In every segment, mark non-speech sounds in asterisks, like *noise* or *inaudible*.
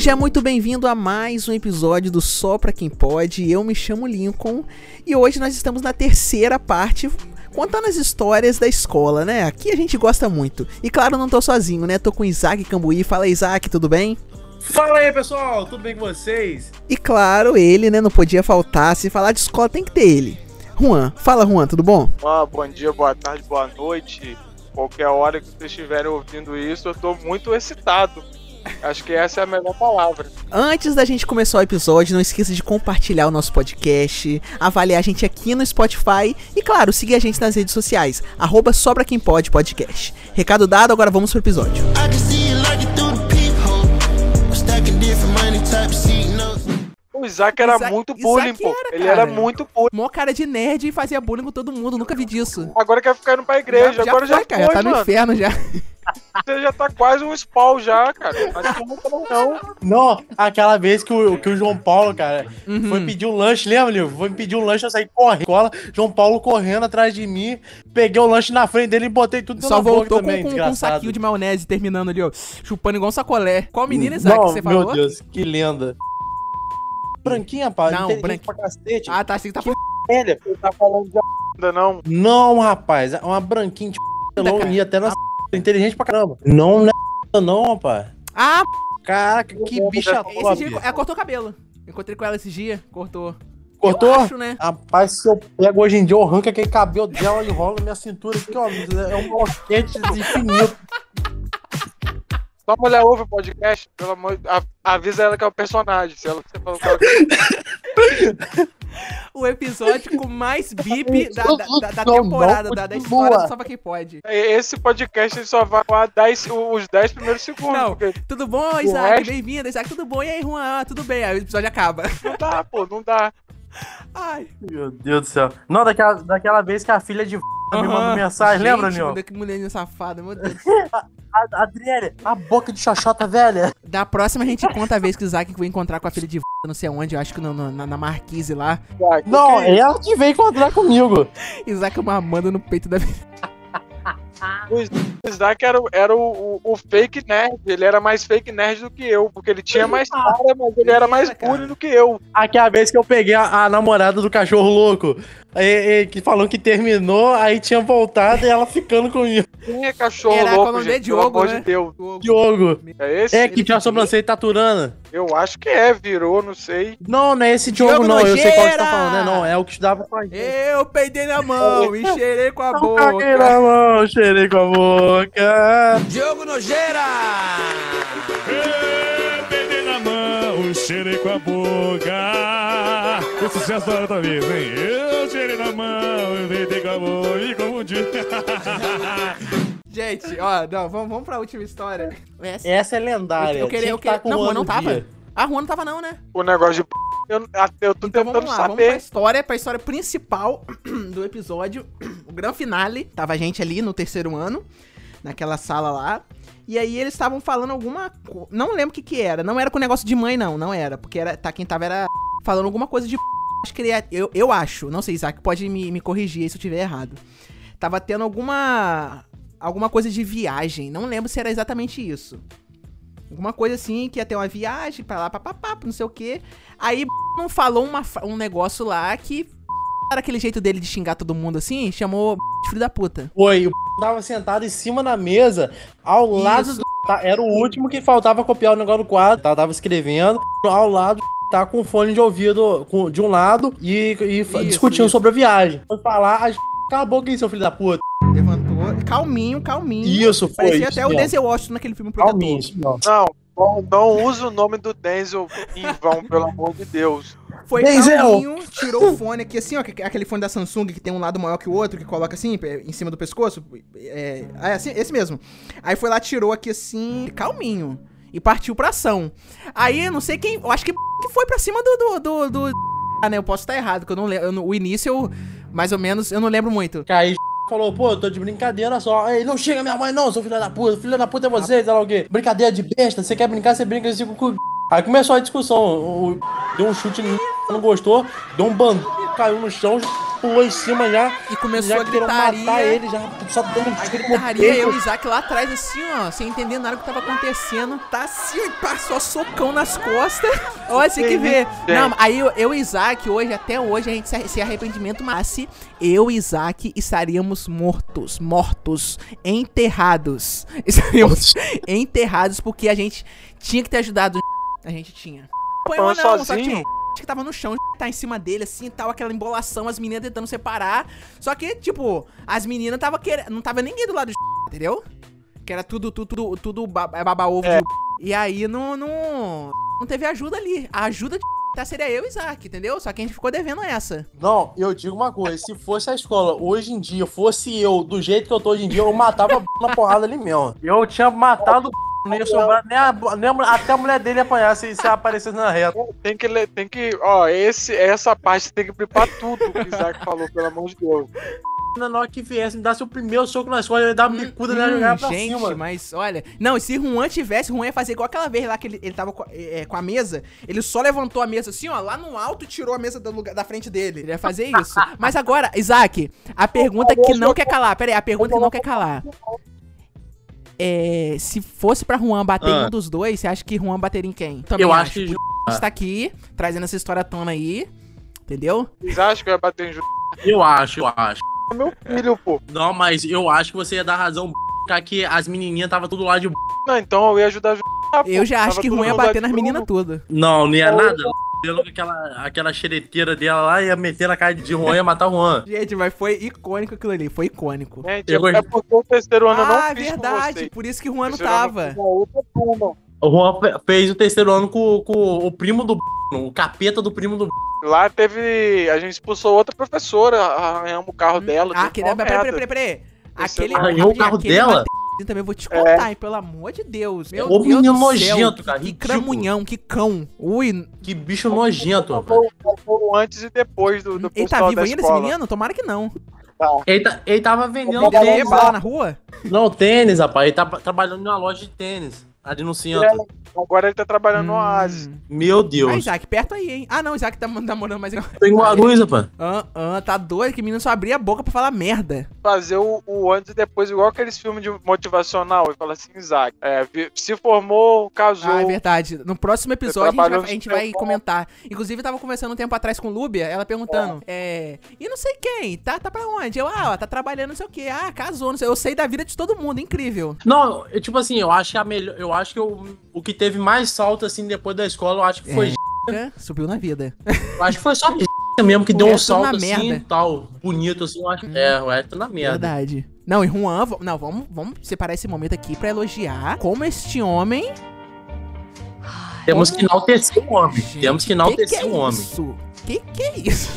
Seja muito bem-vindo a mais um episódio do Só Pra Quem Pode. Eu me chamo Lincoln e hoje nós estamos na terceira parte contando as histórias da escola, né? Aqui a gente gosta muito. E claro, não tô sozinho, né? Tô com Isaac Cambuí. Fala, Isaac, tudo bem? Fala aí, pessoal, tudo bem com vocês? E claro, ele, né? Não podia faltar. Se falar de escola, tem que ter ele. Juan, fala Juan, tudo bom? Ah, bom dia, boa tarde, boa noite. Qualquer hora que vocês estiverem ouvindo isso, eu tô muito excitado. Acho que essa é a melhor palavra. Antes da gente começar o episódio, não esqueça de compartilhar o nosso podcast, avaliar a gente aqui no Spotify e, claro, seguir a gente nas redes sociais, arroba Sobra Quem Pode Podcast. Recado dado, agora vamos pro episódio. O Isaac era Isaac- muito Isaac bullying, pô. era, Ele era muito bullying. Mó cara de nerd e fazia bullying com todo mundo, nunca vi disso. Agora quer ficar indo pra igreja. Agora já, foi, cara, foi, tá no mano. inferno já. Você já tá quase um spawn já, cara. Mas *laughs* não, não, não. Não, aquela vez que o, que o João Paulo, cara, Uhum. foi pedir um lanche, lembra, Lil? Foi pedir um lanche, eu saí correndo, escola, João Paulo correndo atrás de mim, peguei o lanche na frente dele e botei tudo Só na boca voltou com, também, com- com um saquinho de maionese terminando ali, ó. Chupando igual um sacolé. Qual menina, Isaac, Não, que você falou? meu Deus, que lenda. Branquinha, pá, Não, inteligente branqui- pra cacete. Ah, tá, assim que tá velha. Você tá falando de ainda não. Não, rapaz, é uma branquinha de cara. e até na inteligente pra caramba. Não, não é não, rapaz. Ah, Caraca, que bicha esse top. dia ela cortou o cabelo. Encontrei com ela esse dia, cortou. Cortou? Eu acho, né? Rapaz, se eu pego hoje em dia, eu arranco aquele cabelo dela e na minha cintura aqui, ó. É um boquete infinito. Só a mulher ouve o podcast, pelo amor de Avisa ela que é o personagem. Se ela, você falou que ela... *laughs* *laughs* O episódio com mais bip da, da, da- da temporada, da, da história do Só Pra Quem Pode. Esse podcast só vai com 10, os 10 primeiros segundos. Não. Porque Tudo bom, Isaak? resto- Bem-vindo, Isaac. Tudo bom? E aí, Juan? Ah, tudo bem. Aí o episódio acaba. não dá, pô, não dá. Ai. Meu Deus do céu. Não, daquela, daquela vez que a filha de me Aham. mandou mensagem, lembra, Gente, Nil? Que mulher safada, meu Deus. *laughs* A- Adriele, a boca de xoxota velha. Da próxima a gente conta a vez que o Isaac foi encontrar com a filha de não sei aonde, eu acho que no- no- na, na Marquise lá. Não, que- ela que veio encontrar comigo. Isaac mamando no peito da O Isaac era, o- era o, o- o fake nerd. Ele era mais fake nerd do que eu. Porque ele tinha mais cara, mas ele era mais cara. bullying do que eu. Aquela vez que eu peguei a, a namorada do cachorro louco, e- e- que falou que terminou, aí tinha voltado e ela ficando comigo. Quem é cachorro Era, louco, nome gente? dele? Pelo Diogo, amor né? de Deus. Diogo. É esse? É, que Ele tinha a sobrancelha taturana. Eu acho que é, virou, não sei. Não, não é esse Diogo, Diogo não. Eu sei qual que você tá falando, né? Não, é o que estudava *laughs* com a gente. Eu peidei na mão e cheirei com a Eu caguei boca. na mão, cheirei com a boca. Diogo Nojeira! Eu peguei na mão, cheirei com a boca. O sucesso da hora da vez, hein? Eu cheirei na mão, eu peguei com a boca e confundi. *laughs* Gente, ó, não, vamos, vamos pra última história. Essa, Essa é lendária. eu queria, eu que tá queria. com Não, um Juan ano não o tava. dia. A Juan não tava, não, né? O negócio de. Eu, eu tô Então tentando vamos lá, vamos pra saber. história, pra história principal *clears throat* do episódio, *clears throat* o grande finale. Tava a gente ali no terceiro ano, naquela sala lá. E aí eles estavam falando alguma. Não lembro o que que era. Não era com negócio de mãe, não. Não era. Porque era, tá, quem tava era *clears throat* falando alguma coisa de acho que ele é- eu, eu acho. Não sei, Isaac, pode me, me corrigir aí se eu tiver errado. Tava tendo alguma... Alguma coisa de viagem. Não lembro se era exatamente isso. Alguma coisa assim, que ia ter uma viagem pra lá, papapá, não sei o quê. Aí *laughs* não falou uma um negócio lá que *laughs* era aquele jeito dele de xingar todo mundo assim, chamou *laughs* de filho da puta. Foi, o tava sentado em cima da mesa, ao lado Isso. do. tá, Era o último que faltava copiar o negócio do quadro. Tá, tava escrevendo, ao lado tá com fone de ouvido de um lado e, e Isso, discutindo isso. sobre a viagem. Foi falar, a cala a boca aí, seu filho da puta. Calminho, calminho. Isso, foi. Parecia isso até o mesmo. Denzel Washington naquele filme Protetor. Calminho, isso. Não, não, não usa o nome do Denzel em vão, pelo amor de Deus. Foi Denzel! calminho, tirou o fone aqui assim, ó, que- aquele fone da Samsung que tem um lado maior que o outro, que coloca assim, em cima do pescoço. É, é assim, esse mesmo. Aí foi lá, tirou aqui assim, calminho. E partiu pra ação. Aí, eu não sei quem, eu acho que que foi pra cima do... do, do, do- ah, né, eu posso estar errado, que eu não lembro. O início, eu, mais ou menos, eu não lembro muito. Aí falou, pô, eu tô de brincadeira só. Ei, não chega minha mãe não, seu filho da puta. Filho da puta é você, sei lá o quê. Brincadeira de besta, você quer brincar, você brinca assim com o. Aí começou a discussão. O, deu um chute, não gostou, deu um bandu, caiu no chão, pulou em cima já. E começou já a gritaria. matar ele, já só dando um A tiro gritaria, eu e o Isaac lá atrás, assim, ó, sem entender nada do que tava acontecendo. Tá assim, ó, só socão nas costas. *laughs* Olha, você que vê. Não, aí eu, eu e o Isaac, hoje, até hoje, a gente se, se arrependimento masse, eu e Isaac estaríamos mortos, mortos, enterrados. *laughs* Estaríamos enterrados porque a gente tinha que ter ajudado. *laughs* A gente tinha. Falando não, só que tava no chão, tá em cima dele, assim, e tal, aquela embolação, as meninas tentando separar. Só que, tipo, as meninas tava querendo. Não tava ninguém do lado do *laughs* entendeu? Que era tudo, tudo, tudo, tudo é baba-ovo É. de *laughs* E aí não, não. Não teve ajuda ali. A ajuda de *laughs* tá, seria eu e Isaac, entendeu? Só que a gente ficou devendo essa. Não, eu digo uma coisa, se fosse a escola hoje em dia, fosse eu, do jeito que eu tô hoje em dia, eu matava a na porrada ali mesmo. Eu tinha matado ia sobrar nem, a, nem a, até a mulher dele apanhar se, se aparecesse na reta. Tem que, ler- tem que, ó, esse, essa parte tem que blipar tudo que o Isaac falou, pelo amor de Deus. Na hora que viesse, me desse o primeiro soco na escola, eu ia dar uma bicuda nela e jogar pra Hum, gente, cima. mas olha. Não, e se Juan tivesse, Juan ia fazer igual aquela vez lá que ele, ele tava com, é, com a mesa. Ele só levantou a mesa assim, ó, lá no alto e tirou a mesa do lugar, da frente dele. Ele ia fazer isso. *laughs* mas agora, Isaac, a pergunta que não quer calar. Pera aí, a pergunta que não quer calar. É, se fosse pra Juan bater em Ah. um dos dois, você acha que Juan bateria em quem? Também Eu acho que. Por isso A gente tá aqui, trazendo essa história à tona aí. Entendeu? Vocês acham que vai bater em Ju- Eu acho, eu acho. meu filho, pô? Não, mas eu acho que você ia dar razão, que as menininhas tava tudo lá de. Não, então eu ia ajudar a Ju- Eu já acho que Juan ia bater nas meninas tudo. Não, não ia nada. Pelo que aquela, aquela xereteira dela lá ia meter na cara de Juan ia matar o Juan. Gente, mas foi icônico aquilo ali, foi icônico. Gente, Eu- é porque o terceiro ano eu não Ah, verdade. Por isso que o Juan não tava. O Juan fe- fez o terceiro ano com, com o primo do o capeta do primo do Lá teve. A gente expulsou outra professora, arranhamos o carro dela. Ah, uma Peraí, peraí, peraí, peraí. Aquele. Arranhou o carro aquele dela? Também vou te contar, hein, pelo amor de Deus. Meu Ô, Deus menino do céu, nojento, cara, Que cramunhão, que cão. Ui, Que bicho nojento, rapaz. Antes e depois do, do ele tá vivo da ainda, esse menino? Tomara que não. Ele, tá- ele tava vendendo Ele tênis. bala na rua? Não, tênis, rapaz. Ele tá trabalhando numa loja de tênis. Ali no centro. Agora ele tá trabalhando no Oasis. Hum. Meu Ah, Deus. Isaac, perto aí, hein? Ah, não, Isaac tá namorando mais. Tem uma luz, rapaz. Ah, ah, tá doido que menino só abria a boca pra falar merda. Fazer o, o antes e depois, igual aqueles filmes de motivacional. Ele fala assim, Isaac, é, se formou, casou. Ah, é verdade. No próximo episódio a gente, vai, a gente vai comentar. Inclusive, eu tava conversando um tempo atrás com Lúbia, ela perguntando, é. E não sei quem, tá, tá pra onde? Eu, ah, ó, tá trabalhando não sei o quê. Ah, casou, não sei. Eu sei da vida de todo mundo, incrível. Não, eu, tipo assim, eu acho que a melhor. Eu acho que o, o que teve mais salto assim depois da escola, eu acho que foi. É, subiu na vida. Eu acho que foi só mesmo que O deu um salto na assim merda. e tal. Bonito, assim, eu acho. É, o resto na merda. Verdade. Não, e Juan, não, vamos, vamos separar esse momento aqui pra elogiar como este homem. Temos que enaltecer o homem. Gente, Temos que que enaltecer que é o homem. isso? Que que é isso?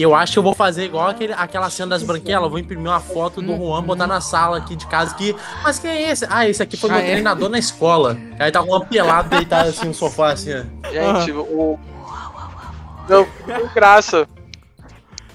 Eu acho que eu vou fazer igual aquele, aquela cena das branquelas. Eu vou imprimir uma foto do Juan, botar na sala aqui de casa aqui. Mas quem é esse? Ah, esse aqui foi Ah, meu é? treinador na escola. Aí tá o Juan pelado, deitado assim no sofá, assim, ó. Gente, o. Não, tem graça.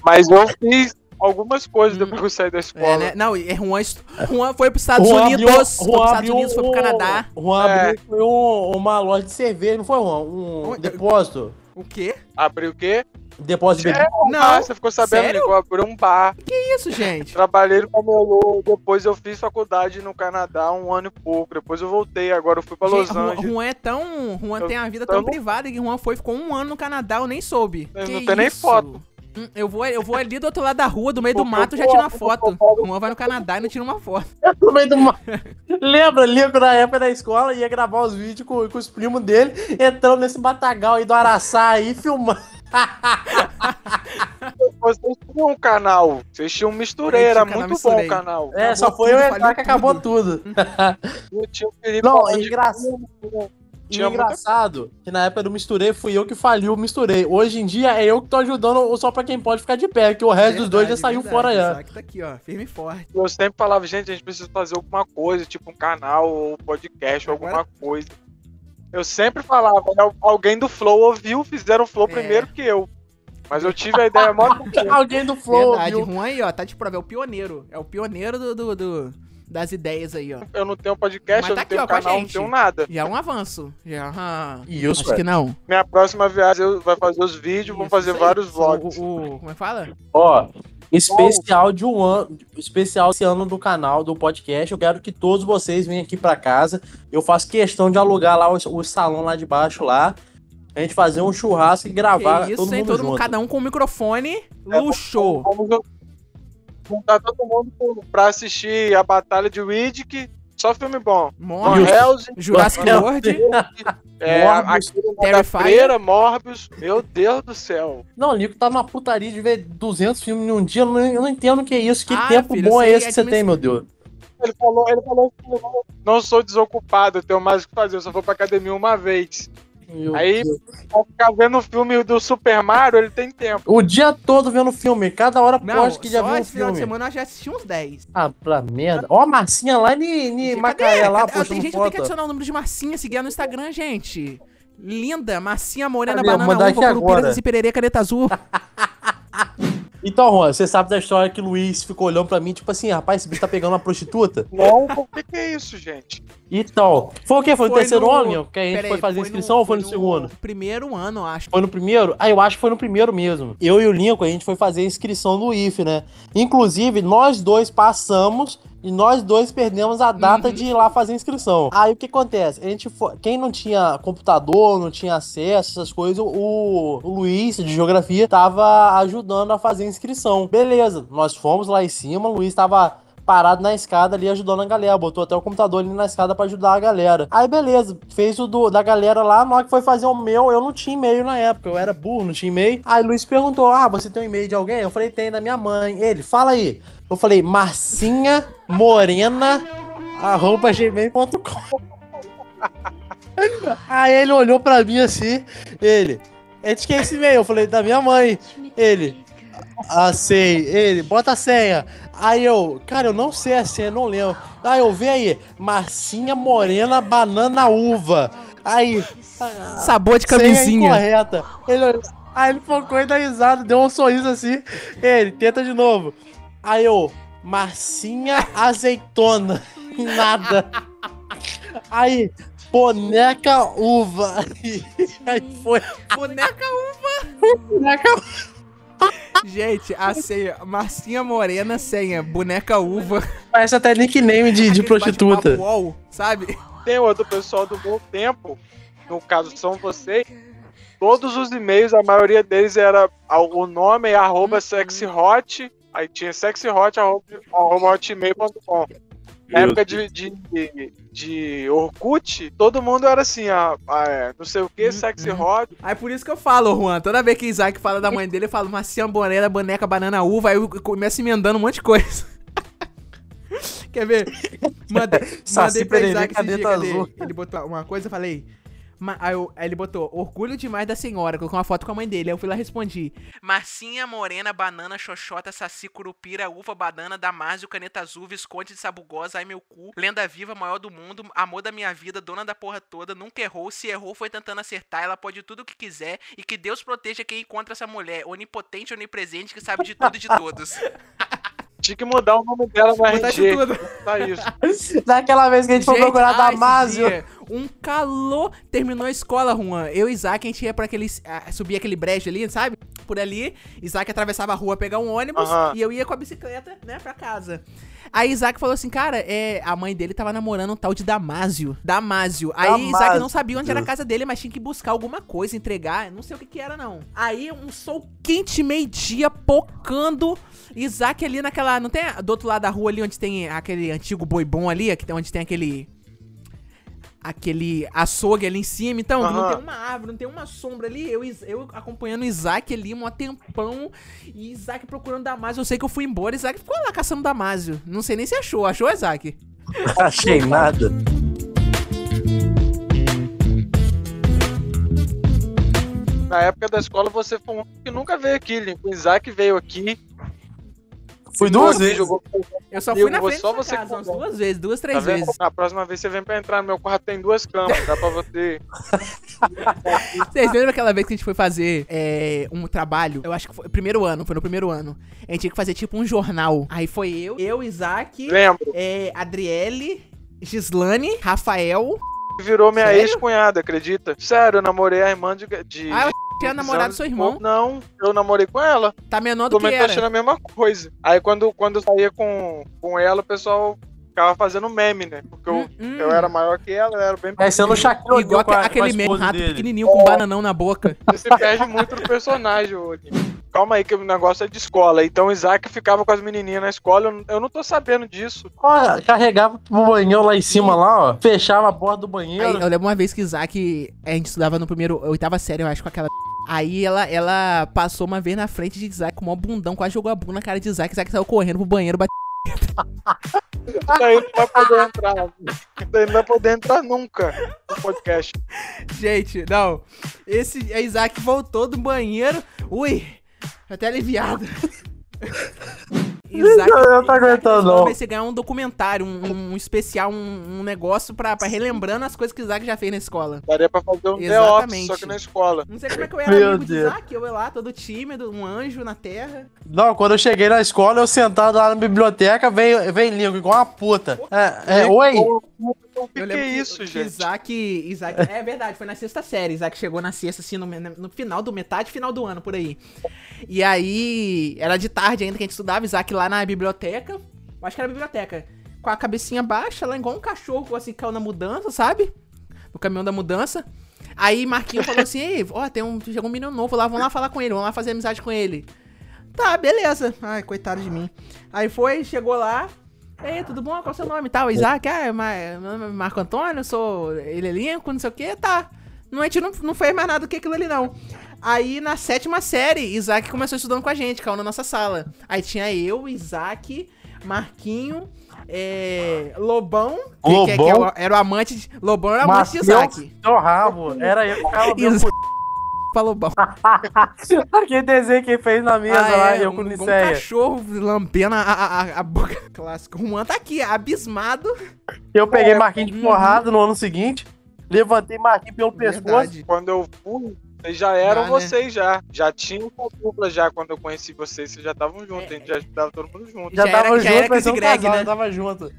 Mas eu fiz algumas coisas depois que eu saí da escola. É, né? Não, é Juan, Juan foi pros Estados Juan Unidos. abriu- foi pros Estados abriu Unidos, foi pro um- Canadá. Juan É. abriu foi um- uma loja de cerveja, não foi, Juan? Um Onde- depósito. O quê? Abriu o quê? Depósito de bebida. Não. Ah, você ficou sabendo, Sério? Nico? Abriu um bar. Que isso, gente? Trabalhei no Camelô, depois eu fiz faculdade no Canadá um ano e pouco. Depois eu voltei, agora eu fui pra Los Gente, Juan, Angeles. Juan é tão. Juan Eu- tem uma vida eu tão não- privada que Juan foi, ficou um ano no Canadá, eu nem soube. Eu Que não tenho nem foto. Hum, Eu vou, eu vou ali do outro lado da rua, do meio do mato, eu já tiro uma eu foto. vou- Juan vai no Canadá e não tira uma foto. No meio do ma- *laughs* lembra, lembra na época da escola, ia gravar os vídeos com, com os primos dele, entrando nesse batagal aí do Araçá aí, filmando. Vocês tinham um canal. Vocês tinham um mistureira. Tinha um muito Misturei. bom o canal. É, Acabou só foi eu entrar que acabou tudo. *laughs* Eu tinha o Felipe Não, é de- engraçado. E Tinha o engraçado que na época do Misturei fui eu que faliu o Misturei. Hoje em dia é eu que tô ajudando o só pra quem pode ficar de pé, que o resto dos dois já saiu fora já. Isaac tá aqui, ó, firme e forte. Eu sempre falava, gente, a gente precisa fazer alguma coisa, tipo um canal ou podcast ou Agora- alguma coisa. Eu sempre falava, al- alguém do Flow ouviu, fizeram o Flow É. primeiro que eu. Mas eu tive a ideia mó *laughs* Alguém do Flow, Verdade, viu? Juan aí, ó, tá de prova, é o pioneiro. É o pioneiro do, do, do, das ideias aí, ó. Eu não tenho podcast, Mas eu tá não aqui, tenho ó, canal, não tenho nada. Já é um avanço. Já, ah, Isso, acho é. que não. Minha próxima viagem eu vai fazer os vídeos, Isso, fazer isso aí. vários vlogs. O, o- como é que fala? Ó, especial de um ano, especial esse ano do canal, do podcast. Eu quero que todos vocês venham aqui pra casa. Eu faço questão de alugar lá o, o salão lá de baixo lá. A gente fazer um churrasco e gravar Que isso, todo hein? mundo Todo mundo, junto. cada um com um microfone. É, Luxo. Vamos juntar todo mundo pra assistir a Batalha de Riddick. Só filme bom. Morbius. Helsing, Jurassic World. é, Morbius. Freira, Morbius. Meu Deus do céu. Não, o Nico tá numa putaria de ver 200 filmes em um dia. Eu não, eu não entendo o que é isso. Que Ah, tempo filho, bom é esse que você tem, meu Deus? Ele falou, ele falou não sou desocupado, eu tenho mais o que fazer, eu só vou pra academia uma vez. Meu Aí, pra ficar vendo o filme do Super Mario, ele tem tempo. O dia todo vendo filme. Cada hora Não, posta que já viu um esse final de filme. semana eu já assisti uns 10. Ah, pra merda. Ó a Marcinha lá em? Macaé lá, Cadê? Tem postando gente que tem que adicionar o número de Marcinha, seguir no Instagram, gente. Linda, Marcinha Morena, Cadê? banana, Mandar uva, aqui curupira, agora. e pererê, caneta azul. *laughs* Então, Juan, você sabe da história que o Luiz ficou olhando pra mim, tipo assim, rapaz, esse bicho tá pegando uma prostituta? Não, o que, que é isso, gente? Então, foi o quê? Foi no terceiro no- ano que a gente foi fazer foi inscrição ou foi no, segundo? Primeiro ano, eu acho. Foi no primeiro? Ah, eu acho que foi no primeiro mesmo. Eu e o Lincoln, a gente foi fazer a inscrição no IF, né? Inclusive, nós dois passamos e nós dois perdemos a data Uhum. de ir lá fazer a inscrição. Aí o que acontece? A gente foi... Quem não tinha computador, não tinha acesso, essas coisas, o, o Luiz, de geografia, tava ajudando a fazer a inscrição. Beleza, nós fomos lá em cima, o Luiz tava parado na escada ali ajudando a galera. Botou até o computador ali na escada pra ajudar a galera. Aí beleza, fez o do, da galera lá. Na hora que foi fazer o meu, eu não tinha e-mail na época. Eu era burro, não tinha e-mail. Aí Luiz perguntou: Ah, você tem um e-mail de alguém? Eu falei: Tem, da minha mãe. Ele, fala aí. Eu falei: Marcinha Morena, arroba gmail.com. *laughs* Aí ele olhou pra mim assim. Ele, é de quem esse e-mail? Eu falei: Da minha mãe. Ele, ah, sei. Ele, bota a senha. Aí eu, cara, eu não sei a senha, não lembro. Aí eu, vê aí, Marcinha Morena Banana Uva. Aí, Sabor de senha camisinha. incorreta. Ele, aí ele focou e deu risada, deu um sorriso assim. Ele, tenta de novo. Aí eu, Marcinha Azeitona. *laughs* Nada. Aí, boneca uva. *laughs* Aí foi, Boneca boneca Gente, a senha, Marcinha Morena, senha, boneca uva. Parece até nickname de, de prostituta. UOL, sabe? Tem outro pessoal do meu tempo, no caso são vocês. Todos os e-mails, a maioria deles era o nome é arroba sexyhot, aí tinha sexyhot arroba, arroba hotmail.com. Na época de, de, de, de Orkut, todo mundo era assim, ah, ah, é, não sei o que, sexyhot. Aí por isso que eu falo, Juan. Toda vez que Isaac fala da mãe dele, eu falo Marcinha Morena, boneca, banana, uva. Aí eu começo emendando um monte de coisa. *laughs* Quer ver? Mandei, mandei pra Isaac esse dia. Ele botou uma coisa, eu falei... Aí, eu- aí ele botou, orgulho demais da senhora, colocou uma foto com a mãe dele. Aí eu fui lá e respondi. Marcinha, morena, banana, xoxota, saci, curupira, uva, banana, damásio, caneta azul, visconde de sabugosa, ai meu cu, lenda viva, maior do mundo, amor da minha vida, dona da porra toda, nunca errou, se errou foi tentando acertar, ela pode tudo o que quiser, e que Deus proteja quem encontra essa mulher, onipotente, onipresente, que sabe de tudo e de todos. *laughs* Tinha que mudar o nome dela no RG. Tá isso. *laughs* Daquela vez que a gente, foi Gente, procurar ah, esse Damásio. dia, Um calor. Terminou a escola, Juan. Eu e Isaac, a gente ia pra aquele. ah, subir aquele brejo ali, sabe? Por ali. Isaac atravessava a rua pegar um ônibus. Aham. E eu ia com a bicicleta, né, pra casa. Aí Isaac falou assim, cara, é, a mãe dele tava namorando um tal de Damásio. Damásio. Aí Damásio. Isaac não sabia onde era a casa dele, mas tinha que buscar alguma coisa, entregar. Não sei o que que era, não. Aí um sol quente, meio-dia, pocando. Isaac ali naquela. Não tem do outro lado da rua ali onde tem aquele antigo boi bom ali, onde tem aquele. Aquele açougue ali em cima, então não Aham. tem uma árvore, não tem uma sombra ali. Eu, eu acompanhando o Isaac ali, um tempão. E Isaac procurando Damásio. Eu sei que eu fui embora. Isaac ficou lá caçando Damásio. Não sei nem se achou. Achou, Isaac? *laughs* Achei nada. Na época da escola você foi um que nunca veio aqui. O Isaac veio aqui. Fui duas vezes. jogou- Eu só Eu fui na vou frente só você casa umas duas vezes, duas, Tá três vendo? vezes. Na próxima vez você vem pra entrar no meu quarto, tem duas camas. Dá pra você. *laughs* *laughs* Vocês lembram aquela vez que a gente foi fazer é, um trabalho? Eu acho que foi primeiro ano, foi no primeiro ano. A gente tinha que fazer tipo um jornal. Aí foi eu, eu, Isaac, Lembro. é, Adriele, Gislane, Rafael. Virou minha ex-cunhada, acredita? Sério, eu namorei a irmã de. de Ah, eu tinha namorado do seu irmão. Não, eu namorei com ela. Tá menor do que tô achando era. a mesma coisa. Aí quando, quando eu saía com, com ela, o pessoal ficava fazendo meme, né? Porque eu, Hum, hum. eu era maior que ela, ela era bem Aí sendo o Shaquille Igual aquele esposa rato dele. pequenininho com um bananão na boca. Você se perde muito no personagem, ô Lima. Calma aí, que o negócio é de escola. Então o Isaac ficava com as menininhas na escola. Eu não, eu não tô sabendo disso. Ó, carregava pro banheiro lá em cima, lá, ó. Fechava a porta do Aí, banheiro. eu lembro uma vez que Isaac, a gente estudava no primeiro, oitava série, eu acho, com aquela. Aí ela, ela passou uma vez na frente de Isaac com o maior bundão, quase jogou a bunda na cara de Isaac. Isaac saiu correndo pro banheiro, bateu. Daí não vai poder entrar. Daí não vai poder entrar nunca no podcast. Gente, não. Esse é Isaac voltou do banheiro. Ui, até aliviado. *laughs* Isaac, Eu não tô aguentando, não. Vai ser ganhar um documentário, um, um especial, um, um negócio pra, pra relembrando as coisas que o Isaac já fez na escola. Daria pra fazer um The Exatamente. Só que na escola. Não sei como é que eu era Meu amigo de Deus. Isaac, eu ia lá todo tímido, um anjo na terra. Não, quando eu cheguei na escola, eu sentado lá na biblioteca, vem, vem língua, igual uma puta. É, é, oi? O que, é isso, que gente? Isaac, Isaac. É verdade, foi na sexta série. Isaac chegou na sexta, assim, no, no final do metade final do ano, por aí. E aí, era de tarde ainda que a gente estudava, Isaac lá na biblioteca. Acho que era a biblioteca. Com a cabecinha baixa, lá igual um cachorro, assim, caiu na mudança, sabe? No caminhão da mudança. Aí Marquinhos falou assim: Ei, ó, tem um, chegou um menino novo lá, vamos lá falar com ele, vamos lá fazer amizade com ele. Tá, beleza. Ai, coitado de mim. Aí foi, chegou lá. Ei, tudo bom? Qual é o seu nome? Tá, o Isaac? Ah, Ma- meu nome é Marco Antônio, eu sou ele elenco, não sei o que, tá. Não, a gente não, não fez mais nada do que aquilo ali, não. Aí, na sétima série, Isaac começou estudando com a gente, caiu na nossa sala. Aí tinha eu, Isaac, Marquinho, é, Lobão, que, que- que Lobão? era o amante de... Lobão era o amante de Isaac. Seu rabo. Era eu que ficava meu Lobão. *laughs* Aquele desenho que fez na mesa Ah, lá, é, eu um, com um Niceia. cachorro lambendo a, a, a- boca. *laughs* Clássico. O Juan tá aqui, abismado. Eu peguei É, Marquinhos de uhum. porrada no ano seguinte, levantei Marquinhos pelo pescoço. Verdade. Quando eu fui, vocês já eram né? vocês já. Já tinham uma dupla já. Quando eu conheci vocês, vocês já estavam juntos. A gente já estudava todo mundo junto. Já, Já tava era- já era junto, um Greg, casal, né? tava junto.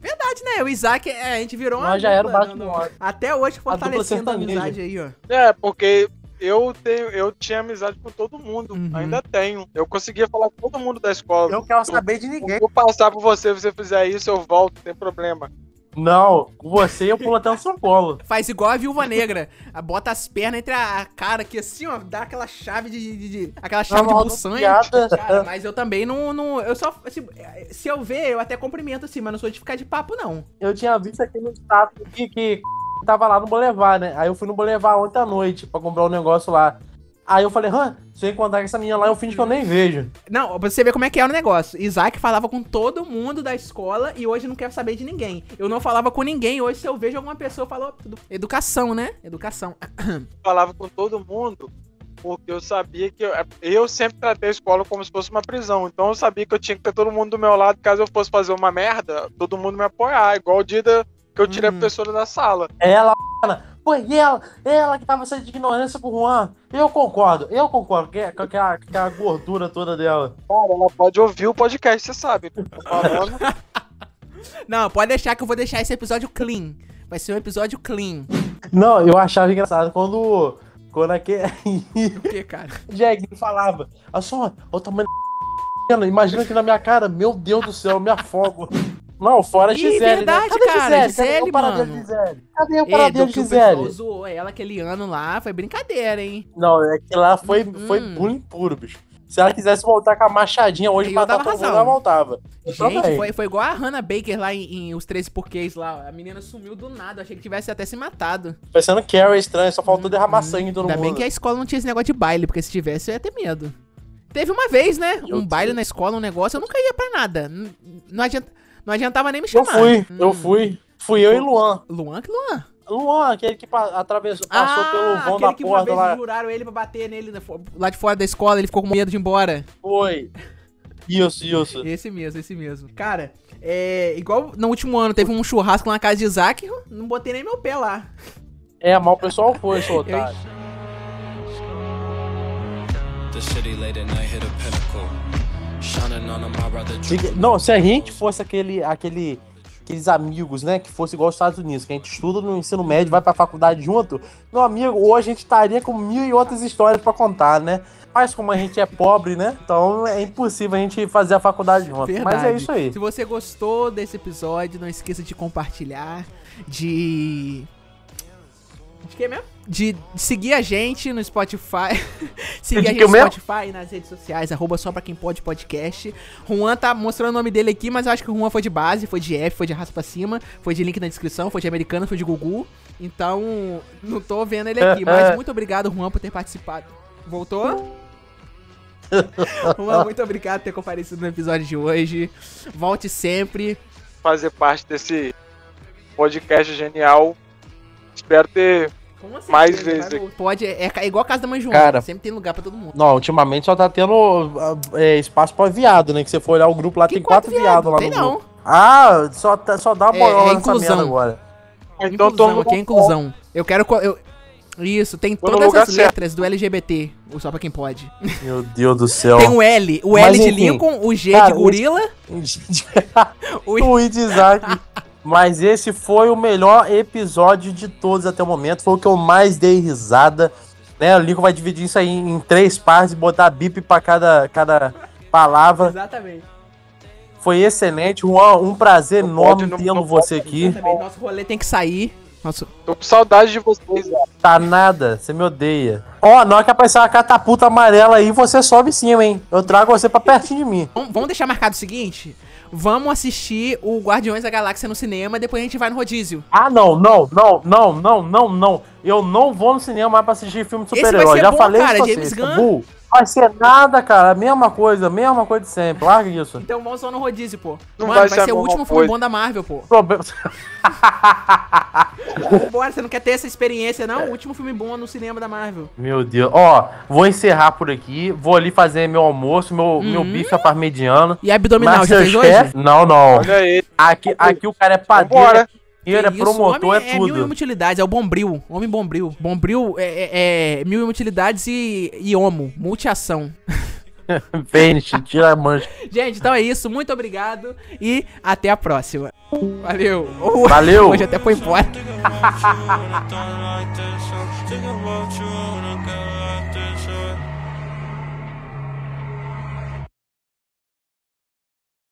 Verdade, né? O Isaac, é, a gente virou uma. Nós já era o dupla, Batman. Até hoje fortalecendo a, amizade aí, ó. É, porque eu, tenho, eu tinha amizade com todo mundo. Uhum. Ainda tenho. Eu conseguia falar com todo mundo da escola. Eu quero saber de ninguém. Se eu passar por você, você fizer isso, eu volto, não tem problema. Não, com você eu pulo até o São Paulo. *laughs* Faz igual a viúva negra. A- Bota as pernas entre a cara aqui, assim, ó. Dá aquela chave de. de- de- aquela chave de Não, buçanha. piada. Cara, mas eu também não. não eu só. assim, se eu ver, eu até cumprimento assim, mas não sou de ficar de papo, não. Eu tinha visto aqui no status que, que tava lá no Boulevard, né? Aí eu fui no Boulevard ontem à noite pra comprar um negócio lá. Aí eu falei, hã, se eu encontrar com essa menina lá, eu finge que eu nem vejo. Não, pra você ver como é que é o negócio. Isaac falava com todo mundo da escola e hoje não quer saber de ninguém. Eu não falava com ninguém, hoje se eu vejo alguma pessoa, eu falo, "Ó, tudo- educação, né? Educação. *coughs* falava com todo mundo porque eu sabia que eu, eu sempre tratei a escola como se fosse uma prisão. Então eu sabia que eu tinha que ter todo mundo do meu lado caso eu fosse fazer uma merda, todo mundo me apoiar, igual o dia da- que eu tirei Uhum. a professora da sala. Ela, foi ela, ela que tava sendo de ignorância pro Juan. Eu concordo, eu concordo, que, que, que, a, que a gordura toda dela. Cara, ela pode ouvir o podcast, você sabe. Falando. *laughs* Não, pode deixar que eu vou deixar esse episódio clean. Vai ser um episódio clean. Não, eu achava engraçado quando. Quando aquele. O que, cara? *laughs* Jeguinho falava, olha só, olha o tamanho da *laughs* imagina aqui na minha cara, meu Deus do céu, eu me afogo. Não, fora Ih, Gisele, verdade, né? Cadê cara, Cadê Gisele, o paradeiro mano. de Gisele? Cadê o Ei, paradeiro do de o Gisele? zoou ela aquele ano lá, foi brincadeira, hein? Não, é que lá foi, Hum. foi bullying puro, bicho. Se ela quisesse voltar com a machadinha hoje pra dava matar todo mundo, ela voltava. Gente, foi, foi igual a Hannah Baker lá em, em Os 13 Porquês lá. A menina sumiu do nada. Achei que tivesse até se matado. Parecendo Carrie estranho, só faltou derramar sangue em todo Hum, Ainda bem mundo. que a escola não tinha esse negócio de baile, porque se tivesse eu ia ter medo. Teve uma vez, né? Eu um baile na escola, um negócio, eu nunca ia pra nada. Não, adianta, não adiantava nem me Eu chamar. fui, eu Hum. fui. Fui eu e Luan. Luan que Luan? Luan, aquele que atravessou, passou pelo vão da Ah, aquele que uma porta vez lá. juraram ele pra bater nele lá de fora da escola, ele ficou com medo de ir embora. Foi. Isso, isso. Esse mesmo, esse mesmo. Cara, é. Igual no último ano teve um churrasco na casa de Isaac, eu não botei nem meu pé lá. É, mas o pessoal foi, seu *laughs* Eu, otário. Não, se a gente fosse aquele, aquele, aqueles amigos, né, que fosse igual aos Estados Unidos, que a gente estuda no ensino médio, vai pra faculdade junto, meu amigo, hoje a gente estaria com mil e outras histórias pra contar, né? Mas como a gente é pobre, né? Então é impossível a gente fazer a faculdade junto. Verdade. Mas é isso aí. Se você gostou desse episódio, não esqueça de compartilhar, de. De que mesmo? De seguir a gente no Spotify. *laughs* seguir De a gente no mesmo? Spotify e nas redes sociais, arroba só pra quem pode podcast. Juan tá mostrando o nome dele aqui, mas eu acho que o Juan foi de base, foi de F, foi de raça pra cima, foi de link na descrição, foi de americano, foi de Gugu. Então, não tô vendo ele aqui. *laughs* Mas muito obrigado, Juan, por ter participado. Voltou? *laughs* Juan, muito obrigado por ter comparecido no episódio de hoje. Volte sempre. Fazer parte desse podcast genial. Espero ter. Certeza, Mais vezes Pode, é, é igual a casa da mãe Joana. Cara. sempre tem lugar pra todo mundo. Não, ultimamente só tá tendo ah, é, espaço pra viado, né? Que você for olhar o grupo lá, Que tem quatro viado? viados lá Tem no não. grupo. Ah, só, tá- só dá uma É- boiola é nessa inclusão. merda agora. Então todo inclusão, mundo aqui é inclusão. Eu quero. Eu... Isso, tem todas as certo. letras do LGBT. Só pra quem pode. Meu Deus do céu. Tem o L. O Mas L de enfim, Lincoln, o G cara, de gorila. *laughs* O... Tweet Isaac. *laughs* Mas esse foi o melhor episódio de todos até o momento. Foi o que eu mais dei risada. Né? O Lincoln vai dividir isso aí em três partes e botar bip pra cada, cada palavra. Exatamente. Foi excelente. Juan, um prazer Não enorme pode, tendo não você aqui. Exatamente. Nosso rolê tem que sair. Nosso... Tô com saudade de vocês. Tá nada, você me odeia. Ó, na hora que aparecer uma catapulta amarela aí, você sobe em cima, hein? Eu trago você pra pertinho de mim. Vamos deixar marcado o seguinte? Vamos assistir o Guardiões da Galáxia no cinema, depois a gente vai no rodízio. Ah, não, não, não, não, não, não, não. Eu não vou no cinema mais pra assistir filme de super-herói. Já bom, falei cara, isso James vocês. Gunn. Bull. Vai ser nada, cara. Mesma coisa, mesma coisa de sempre. Larga isso. Então vamos só no rodízio, pô. Não Mano, vai vai ser o último filme bom da Marvel, pô. Problema. *laughs* Bora, você não quer ter essa experiência, não? O último filme bom no cinema da Marvel. Meu Deus. Ó, vou encerrar por aqui. Vou ali fazer meu almoço, meu, meu bife à parmegiana. E abdominal, já fez hoje? Não, não. Olha aí. Aqui, aqui o cara é padeiro, Vambora. É cozinheiro, é promotor, homem é mil e uma tudo. utilidades, é o Bombril. Homem Bombril. Bombril é, é, é mil e utilidades e, e homo. Multiação. *laughs* Fênix, tira a mancha. Gente, então é isso. Muito obrigado e até a próxima. Valeu. Valeu. Hoje até foi embora. *laughs*